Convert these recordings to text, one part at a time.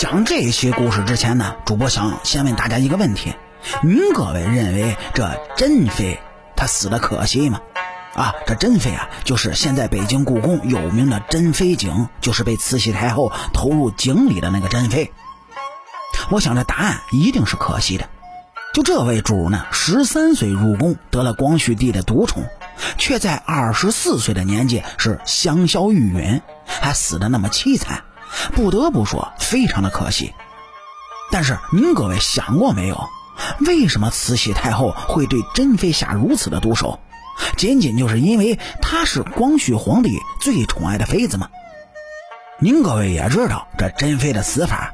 讲这期故事之前呢，主播想先问大家一个问题：您各位认为这珍妃她死的可惜吗？啊，这珍妃啊，就是现在北京故宫有名的珍妃井，就是被慈禧太后投入井里的那个珍妃。我想这答案一定是可惜的。就这位主呢，十三岁入宫，得了光绪帝的独宠，却在二十四岁的年纪是香消玉殒，还死的那么凄惨，不得不说非常的可惜。但是您各位想过没有，为什么慈禧太后会对珍妃下如此的毒手？仅仅就是因为她是光绪皇帝最宠爱的妃子吗？您各位也知道这珍妃的死法。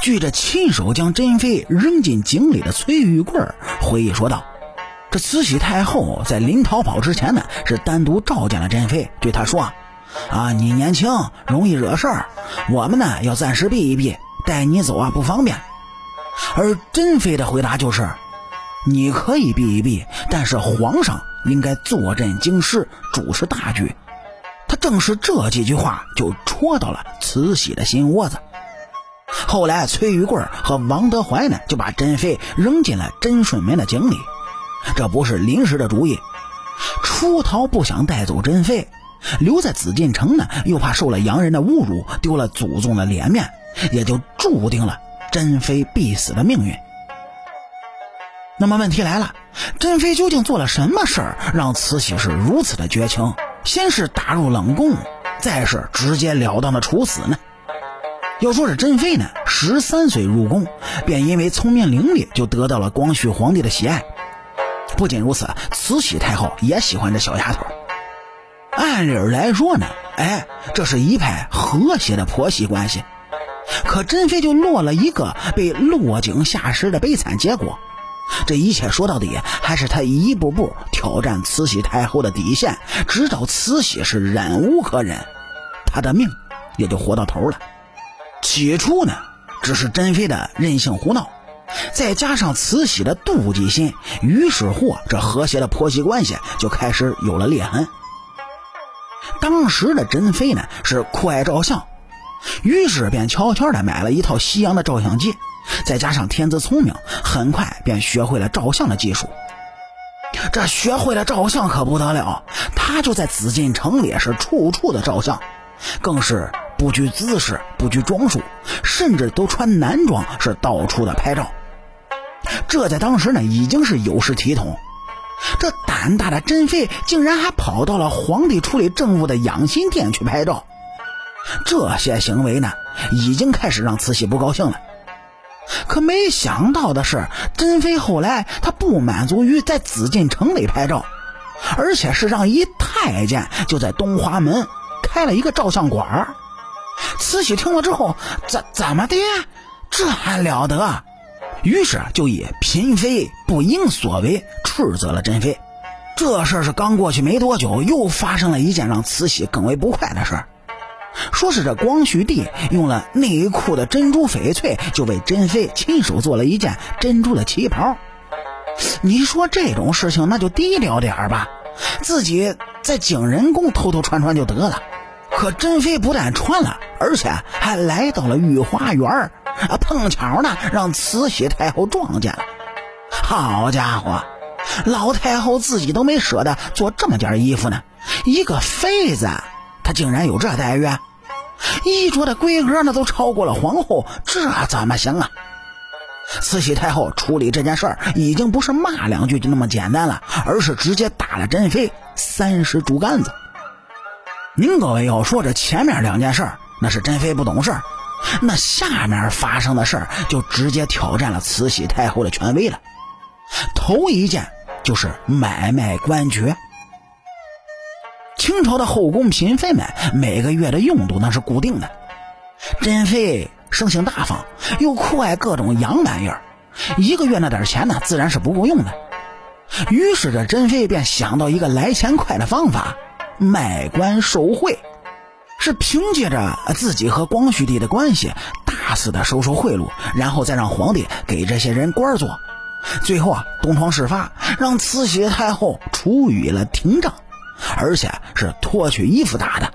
据这亲手将珍妃扔进井里的崔玉贵回忆说道：“这慈禧太后在临逃跑之前呢，是单独召见了珍妃，对她说：‘啊，啊你年轻，容易惹事儿，我们呢要暂时避一避，带你走啊不方便。’而珍妃的回答就是：‘你可以避一避，但是皇上。’”应该坐镇京师，主持大局。他正是这几句话，就戳到了慈禧的心窝子。后来，崔玉贵和王德怀呢，就把珍妃扔进了珍顺门的井里。这不是临时的主意。出逃不想带走珍妃，留在紫禁城呢，又怕受了洋人的侮辱，丢了祖宗的脸面，也就注定了珍妃必死的命运。那么问题来了。珍妃究竟做了什么事儿，让慈禧是如此的绝情？先是打入冷宫，再是直截了当的处死呢？要说是珍妃呢，十三岁入宫，便因为聪明伶俐，就得到了光绪皇帝的喜爱。不仅如此，慈禧太后也喜欢这小丫头。按理来说呢，哎，这是一派和谐的婆媳关系。可珍妃就落了一个被落井下石的悲惨结果。这一切说到底，还是她一步步挑战慈禧太后的底线，直到慈禧是忍无可忍，她的命也就活到头了。起初呢，只是珍妃的任性胡闹，再加上慈禧的妒忌心，于是乎这和谐的婆媳关系就开始有了裂痕。当时的珍妃呢是酷爱照相，于是便悄悄地买了一套西洋的照相机。再加上天资聪明，很快便学会了照相的技术。这学会了照相可不得了，他就在紫禁城里是处处的照相，更是不拘姿势、不拘装束，甚至都穿男装是到处的拍照。这在当时呢已经是有失体统。这胆大的珍妃竟然还跑到了皇帝处理政务的养心殿去拍照，这些行为呢已经开始让慈禧不高兴了。可没想到的是，珍妃后来她不满足于在紫禁城里拍照，而且是让一太监就在东华门开了一个照相馆。慈禧听了之后，怎怎么的？这还了得？于是就以嫔妃不应所为斥责了珍妃。这事是刚过去没多久，又发生了一件让慈禧更为不快的事儿。说是这光绪帝用了内裤的珍珠翡翠，就为珍妃亲手做了一件珍珠的旗袍。你说这种事情，那就低调点吧，自己在景仁宫偷偷穿穿就得了。可珍妃不但穿了，而且还来到了御花园啊，碰巧呢让慈禧太后撞见了。好家伙，老太后自己都没舍得做这么件衣服呢，一个妃子。她竟然有这待遇，衣着的规格那都超过了皇后，这怎么行啊？慈禧太后处理这件事儿已经不是骂两句就那么简单了，而是直接打了珍妃三十竹竿子。您各位要说这前面两件事那是珍妃不懂事儿，那下面发生的事儿就直接挑战了慈禧太后的权威了。头一件就是买卖官爵。清朝的后宫嫔妃们每个月的用度那是固定的。珍妃生性大方，又酷爱各种洋玩意儿，一个月那点钱呢，自然是不够用的。于是这珍妃便想到一个来钱快的方法：卖官受贿。是凭借着自己和光绪帝的关系，大肆的收受贿赂，然后再让皇帝给这些人官做。最后啊，东窗事发，让慈禧太后处以了廷杖。而且是脱去衣服打的，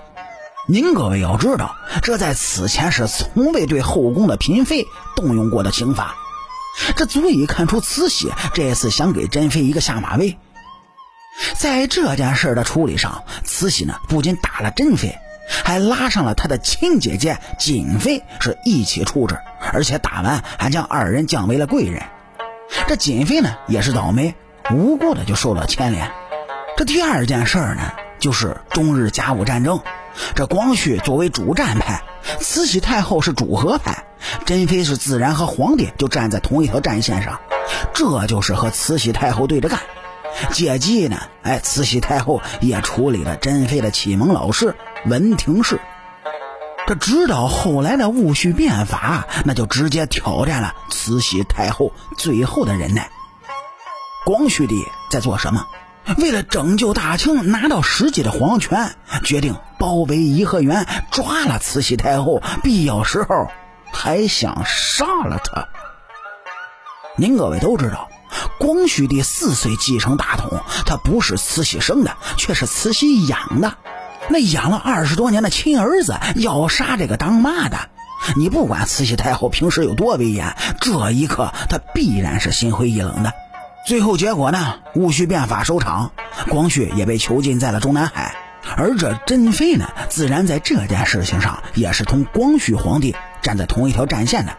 您各位要知道，这在此前是从未对后宫的嫔妃动用过的刑法，这足以看出慈禧这次想给珍妃一个下马威。在这件事的处理上，慈禧呢不仅打了珍妃，还拉上了他的亲姐姐瑾妃是一起处置，而且打完还将二人降为了贵人。这瑾妃呢也是倒霉，无辜的就受了牵连。这第二件事儿呢，就是中日甲午战争。这光绪作为主战派，慈禧太后是主和派，珍妃是自然和皇帝就站在同一条战线上，这就是和慈禧太后对着干。借机呢，哎，慈禧太后也处理了珍妃的启蒙老师文廷式。这直到后来的戊戌变法，那就直接挑战了慈禧太后最后的忍耐。光绪帝在做什么？为了拯救大清，拿到实际的皇权，决定包围颐和园，抓了慈禧太后，必要时候还想杀了她。您各位都知道，光绪帝四岁继承大统，他不是慈禧生的，却是慈禧养的。那养了二十多年的亲儿子要杀这个当妈的，你不管慈禧太后平时有多威严，这一刻他必然是心灰意冷的。最后结果呢？戊戌变法收场，光绪也被囚禁在了中南海。而这珍妃呢，自然在这件事情上也是同光绪皇帝站在同一条战线的。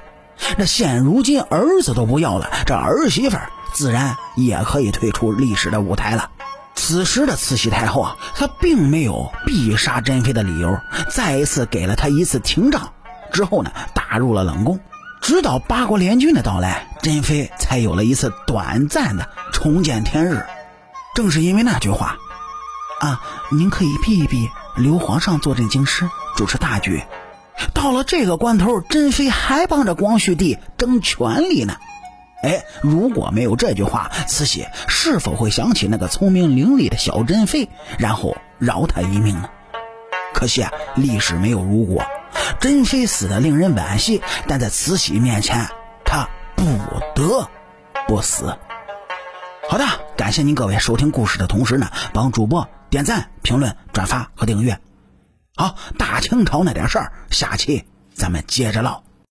那现如今儿子都不要了，这儿媳妇自然也可以退出历史的舞台了。此时的慈禧太后啊，她并没有必杀珍妃的理由，再一次给了她一次廷杖，之后呢，打入了冷宫。直到八国联军的到来，珍妃才有了一次短暂的重见天日。正是因为那句话，啊，您可以避一避，留皇上坐镇京师，主持大局。到了这个关头，珍妃还帮着光绪帝争权力呢。哎，如果没有这句话，慈禧是否会想起那个聪明伶俐的小珍妃，然后饶她一命呢？可惜啊，历史没有如果。珍妃死的令人惋惜，但在慈禧面前，她不得不死。好的，感谢您各位收听故事的同时呢，帮主播点赞、评论、转发和订阅。好，大清朝那点事儿，下期咱们接着唠。